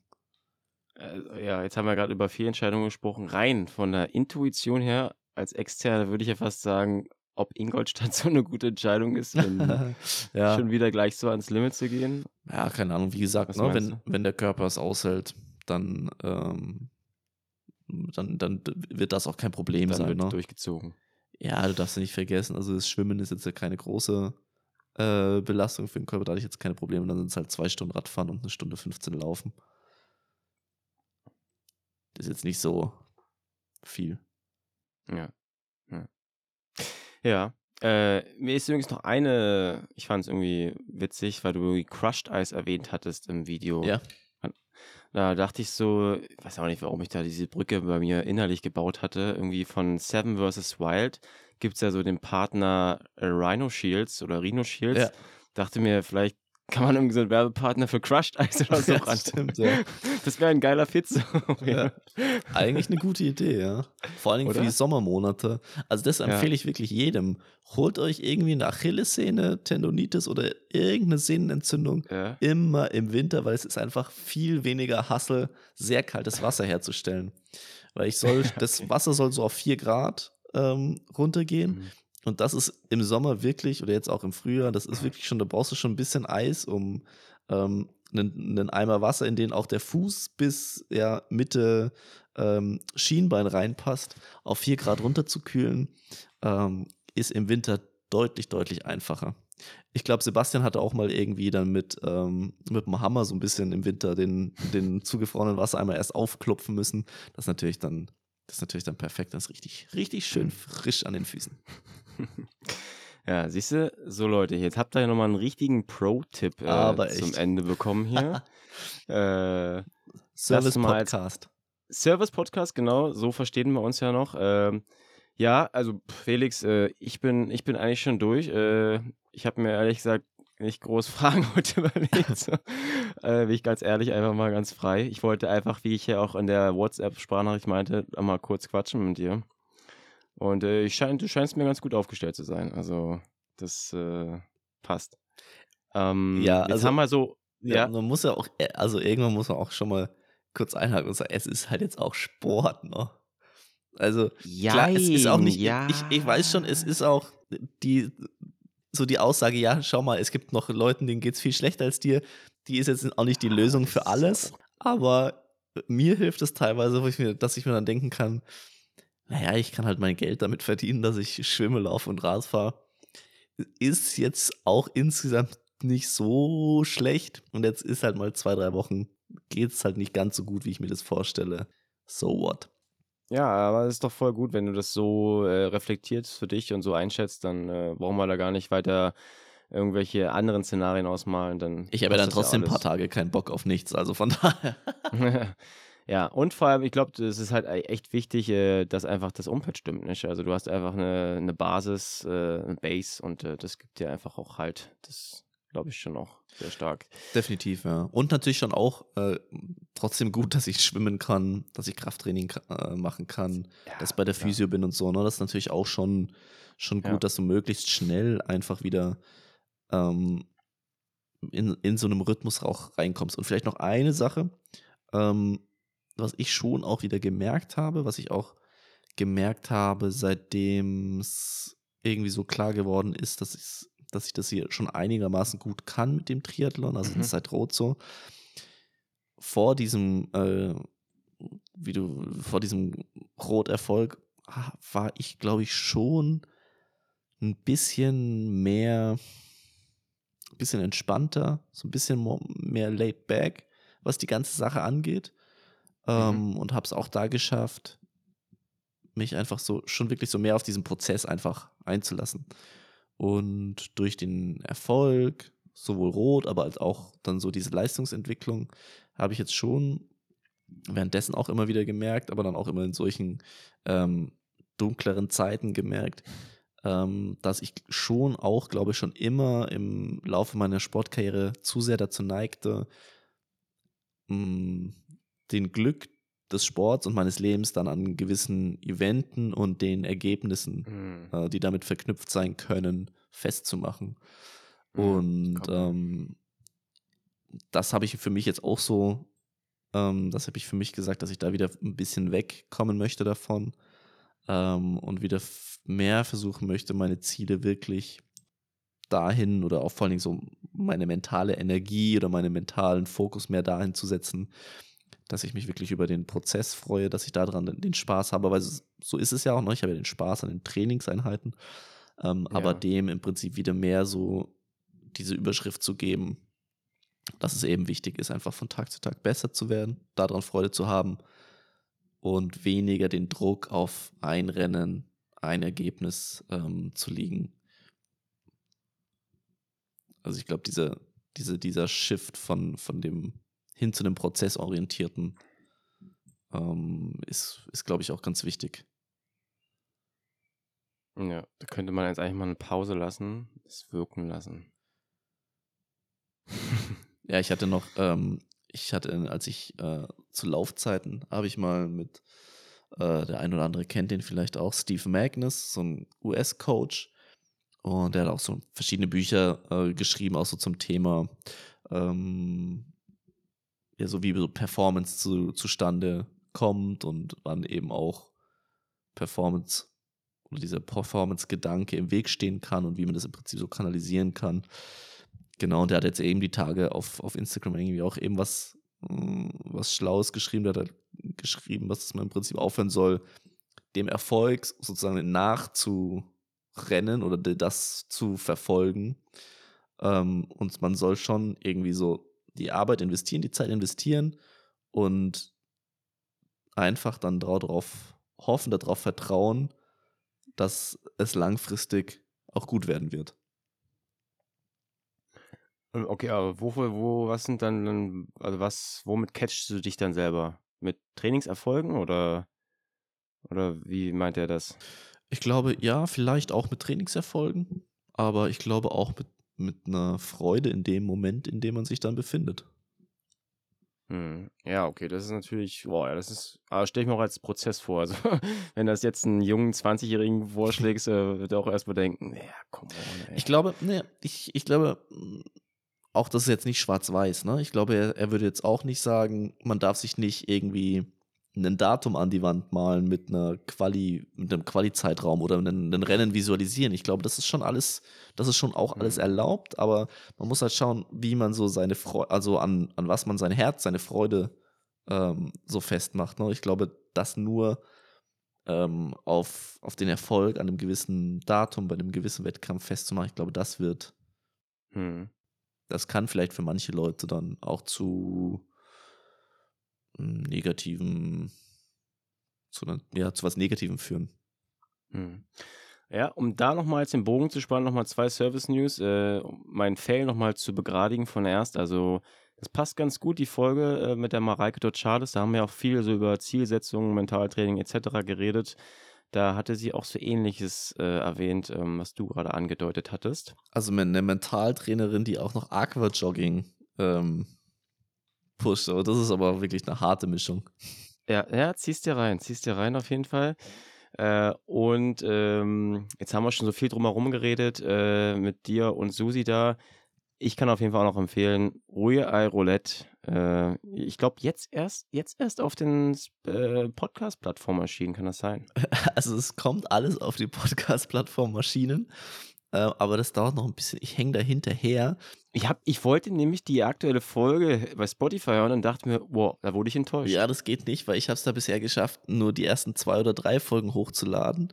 Äh, ja, jetzt haben wir gerade über Fehlentscheidungen gesprochen. Rein von der Intuition her, als Externe würde ich ja fast sagen, ob Ingolstadt so eine gute Entscheidung ist, wenn ja. schon wieder gleich so ans Limit zu gehen. ja, keine Ahnung, wie gesagt, ne, wenn, wenn der Körper es aushält, dann, ähm, dann, dann wird das auch kein Problem Dann sein. wird Ne? durchgezogen. Ja, du darfst ja nicht vergessen, also das Schwimmen ist jetzt ja keine große äh, Belastung für den Körper, da hatte ich jetzt keine Probleme. Dann sind es halt zwei Stunden Radfahren und eine Stunde 15 Laufen. Das ist jetzt nicht so viel. Ja. Ja. ja. Äh, mir ist übrigens noch eine, ich fand es irgendwie witzig, weil du irgendwie Crushed Ice erwähnt hattest im Video. Ja. Da dachte ich so, ich weiß auch nicht, warum ich da diese Brücke bei mir innerlich gebaut hatte. Irgendwie von Seven vs. Wild gibt es ja so den Partner äh, Rhino Shields oder Rhino Shields. Ja. Dachte mir, vielleicht kann man irgendwie so einen Werbepartner für Crushed Ice oder so Ja, ran. stimmt, ja. Das wäre ein geiler Fit. So. Ja. Eigentlich eine gute Idee, ja. Vor allen Dingen für die Sommermonate. Also das empfehle ich wirklich jedem. Holt euch irgendwie eine Achillessehne, Tendonitis oder irgendeine Sehnenentzündung immer im Winter, weil es ist einfach viel weniger Hassel, sehr kaltes Wasser herzustellen. Weil ich soll, das Wasser soll so auf 4 Grad ähm, runtergehen. Mhm. Und das ist im Sommer wirklich, oder jetzt auch im Frühjahr, das ist wirklich schon, da brauchst du schon ein bisschen Eis, um ähm, einen, einen Eimer Wasser, in den auch der Fuß bis ja, Mitte ähm, Schienbein reinpasst, auf 4 Grad runterzukühlen, ähm, ist im Winter deutlich, deutlich einfacher. Ich glaube, Sebastian hatte auch mal irgendwie dann mit, ähm, mit dem Hammer so ein bisschen im Winter den, den zugefrorenen Wassereimer erst aufklopfen müssen. Das ist natürlich dann, das ist natürlich dann perfekt. Das ist richtig, richtig schön frisch an den Füßen. Ja, siehst du, so Leute, jetzt habt ihr ja nochmal einen richtigen Pro-Tipp äh, zum. Ende bekommen hier. äh, Service mal als- Podcast. Genau, so verstehen wir uns ja noch. Ähm, ja, also Felix, äh, ich, bin, ich bin eigentlich schon durch. Äh, ich habe mir ehrlich gesagt nicht groß Fragen heute überlegt. So. äh, bin ich ganz ehrlich, einfach mal ganz frei. Ich wollte einfach, wie ich ja auch in der WhatsApp-Sprachnachricht meinte, mal kurz quatschen mit dir. Und äh, ich schein, du scheinst mir ganz gut aufgestellt zu sein. Also, das äh, passt. Ähm, Ja, jetzt also- haben wir so. Ja. Ja, man muss ja auch, äh, also irgendwann muss man auch schon mal kurz einhaken und sagen, es ist halt jetzt auch Sport, ne? Also, klar, es ist auch nicht, ja. ich, ich weiß schon, es ist auch die, so die Aussage, ja, schau mal, es gibt noch Leuten, denen geht es viel schlechter als dir, die ist jetzt auch nicht die Lösung das für alles, aber mir hilft es teilweise, wo ich mir, dass ich mir dann denken kann, naja, ich kann halt mein Geld damit verdienen, dass ich schwimme, laufe und Rad fahre. Ist jetzt auch insgesamt nicht so schlecht. Und jetzt ist halt mal zwei, drei Wochen, geht es halt nicht ganz so gut, wie ich mir das vorstelle. So what? Ja, aber es ist doch voll gut, wenn du das so äh, reflektierst für dich und so einschätzt, dann äh, brauchen wir da gar nicht weiter irgendwelche anderen Szenarien ausmalen. Dann Ich habe ja dann trotzdem ein paar. Tage keinen Bock auf nichts, also von daher. Ja, und vor allem, ich glaube, es ist halt e- echt wichtig, äh, dass einfach das Umfeld stimmt, nicht? Also du hast einfach eine, eine Basis, äh, eine Base und äh, das gibt dir einfach auch halt, das glaube ich schon auch sehr stark. Definitiv, ja. Und natürlich schon auch äh, trotzdem gut, dass ich schwimmen kann, dass ich Krafttraining äh, machen kann, Ja, dass ich bei der. Physio bin und so. Ne? Das ist natürlich auch schon, schon gut, Ja. dass du möglichst schnell einfach wieder ähm, in, in so einem Rhythmus auch reinkommst. Und vielleicht noch eine Sache, ähm, was ich schon auch wieder gemerkt habe, was ich auch gemerkt habe, seitdem es irgendwie so klar geworden ist, dass ich, dass ich das hier schon einigermaßen gut kann mit dem Triathlon, also Mhm. seit Rot so. Vor diesem, äh, wie du, vor diesem Rot-Erfolg ah, war ich, glaube ich, schon ein bisschen mehr, ein bisschen entspannter, so ein bisschen mehr laid back, was die ganze Sache angeht. Ähm, Und habe es auch da geschafft, mich einfach so schon wirklich so mehr auf diesen Prozess einfach einzulassen. Und durch den Erfolg, sowohl rot, aber als auch dann so diese Leistungsentwicklung, habe ich jetzt schon währenddessen auch immer wieder gemerkt, aber dann auch immer in solchen ähm, dunkleren Zeiten gemerkt, ähm, dass ich schon auch, glaube ich, schon immer im Laufe meiner Sportkarriere zu sehr dazu neigte, mh, den Glück des Sports und meines Lebens dann an gewissen Eventen und den Ergebnissen Mhm. äh, die damit verknüpft sein können, festzumachen. Mhm, Und ähm, das habe ich für mich jetzt auch so, ähm, das habe ich für mich gesagt, dass ich da wieder ein bisschen wegkommen möchte davon ähm, und wieder mehr versuchen möchte, meine Ziele wirklich dahin oder auch vor allen Dingen so meine mentale Energie oder meinen mentalen Fokus mehr dahin zu setzen, dass ich mich wirklich über den Prozess freue, dass ich daran den- den Spaß habe, weil so ist es ja auch noch. Ich habe ja den Spaß an den Trainingseinheiten, ähm, aber Ja. dem im Prinzip wieder mehr so diese Überschrift zu geben, dass es eben wichtig ist, einfach von Tag zu Tag besser zu werden, daran Freude zu haben und weniger den Druck auf ein Rennen, ein Ergebnis ähm, zu liegen. Also ich glaube, diese, diese, dieser Shift von, von dem hin zu dem prozessorientierten ähm, ist, ist glaube ich, auch ganz wichtig. Ja, da könnte man jetzt eigentlich mal eine Pause lassen, es wirken lassen. Ja, ich hatte noch, ähm, ich hatte, als ich äh, zu Laufzeiten, habe ich mal mit, äh, der ein oder andere kennt den vielleicht auch, Steve Magnus, so ein US-Coach. Und der hat auch so verschiedene Bücher äh, geschrieben, auch so zum Thema, ähm, ja, so wie so Performance zu, zustande kommt und wann eben auch Performance oder dieser Performance-Gedanke im Weg stehen kann und wie man das im Prinzip so kanalisieren kann. Genau, und der hat jetzt eben die Tage auf, auf Instagram irgendwie auch eben was, mm, was Schlaues geschrieben. Der hat halt geschrieben, was man im Prinzip aufhören soll, dem Erfolg sozusagen nachzurennen oder de- das zu verfolgen. Ähm, und man soll schon irgendwie so die Arbeit investieren, die Zeit investieren und einfach dann darauf hoffen, darauf vertrauen, dass es langfristig auch gut werden wird. Okay, aber wofür, wo, was sind dann, dann- also was, womit catchst du dich dann selber? Mit Trainingserfolgen oder, oder wie meint er das? Ich glaube, ja, vielleicht auch mit Trainingserfolgen, aber ich glaube auch mit, mit einer Freude in dem Moment, in dem man sich dann befindet. Hm. Ja, okay, das ist natürlich, boah, ja, das ist, aber stelle ich mir auch als Prozess vor. Also, wenn das jetzt einen jungen 20-Jährigen vorschlägst, äh, wird er auch erstmal denken, ja, komm on. Ich glaube, ne, ich, ich glaube, auch das ist jetzt nicht schwarz-weiß, ne? Ich glaube, er, er würde jetzt auch nicht sagen, man darf sich nicht irgendwie ein Datum an die Wand malen mit einer Quali, mit einem Quali-Zeitraum oder einen, einen Rennen visualisieren. Ich glaube, das ist schon alles, das ist schon auch alles Mhm. erlaubt, aber man muss halt schauen, wie man so seine Freude, also an, an was man sein Herz, seine Freude ähm, so festmacht. Ne? Ich glaube, das nur ähm, auf, auf den Erfolg an einem gewissen Datum, bei einem gewissen Wettkampf festzumachen, ich glaube, das wird, Hm. das kann vielleicht für manche Leute dann auch zu negativen, zu, einer- ja, zu was Negativem führen. Hm. Ja, um da nochmal jetzt den Bogen zu spannen, nochmal zwei Service-News. Äh, um mein Fail nochmal zu begradigen von erst. Also, Das passt ganz gut, die Folge äh, mit der Mareike Dotschades. Da haben wir auch viel so über Zielsetzungen, Mentaltraining etc. geredet. Da hatte sie auch so ähnliches äh, erwähnt, ähm, was du gerade angedeutet hattest. Also eine Mentaltrainerin, die auch noch Aquajogging ähm, pusht. Aber das ist aber wirklich eine harte Mischung. Ja, ja, ziehst dir rein, ziehst dir rein auf jeden Fall. Äh, und ähm, jetzt haben wir schon so viel drumherum geredet äh, mit dir und Susi da. Ich kann auf jeden Fall auch noch empfehlen, Ruhe Eye Roulette. Äh, ich glaube, jetzt erst, jetzt erst auf den äh, Podcast-Plattformen erschienen, kann das sein? Also es kommt alles auf die Podcast-Plattform Maschinen. Äh, aber das dauert noch ein bisschen. Ich hänge da hinterher. Ich, hab, ich wollte nämlich die aktuelle Folge bei Spotify hören und dachte mir, wow, da wurde ich enttäuscht. Ja, das geht nicht, weil ich habe es da bisher geschafft, nur die ersten zwei oder drei Folgen hochzuladen.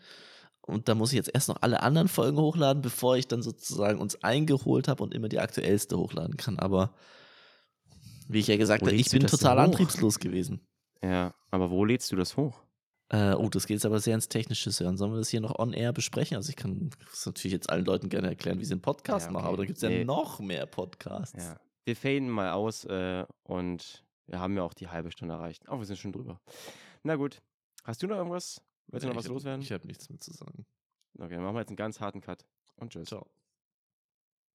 Und da muss ich jetzt erst noch alle anderen Folgen hochladen, bevor ich dann sozusagen uns eingeholt habe und immer die aktuellste hochladen kann. Aber wie ich ja gesagt habe, ich bin total antriebslos gewesen. Ja, aber wo lädst du das hoch? Äh, oh, das geht jetzt aber sehr ins Technische hören. Sollen wir das hier noch on-air besprechen? Also ich kann das natürlich jetzt allen Leuten gerne erklären, wie sie einen Podcast ja, okay. machen, aber da gibt es ja nee. noch mehr Podcasts. Ja. Wir faden mal aus äh, und wir haben ja auch die halbe Stunde erreicht. Oh, wir sind schon drüber. Na gut. Hast du noch irgendwas? Willst du noch was hab, loswerden? Ich habe nichts mehr zu sagen. Okay, dann machen wir jetzt einen ganz harten Cut. Und tschüss. Ciao.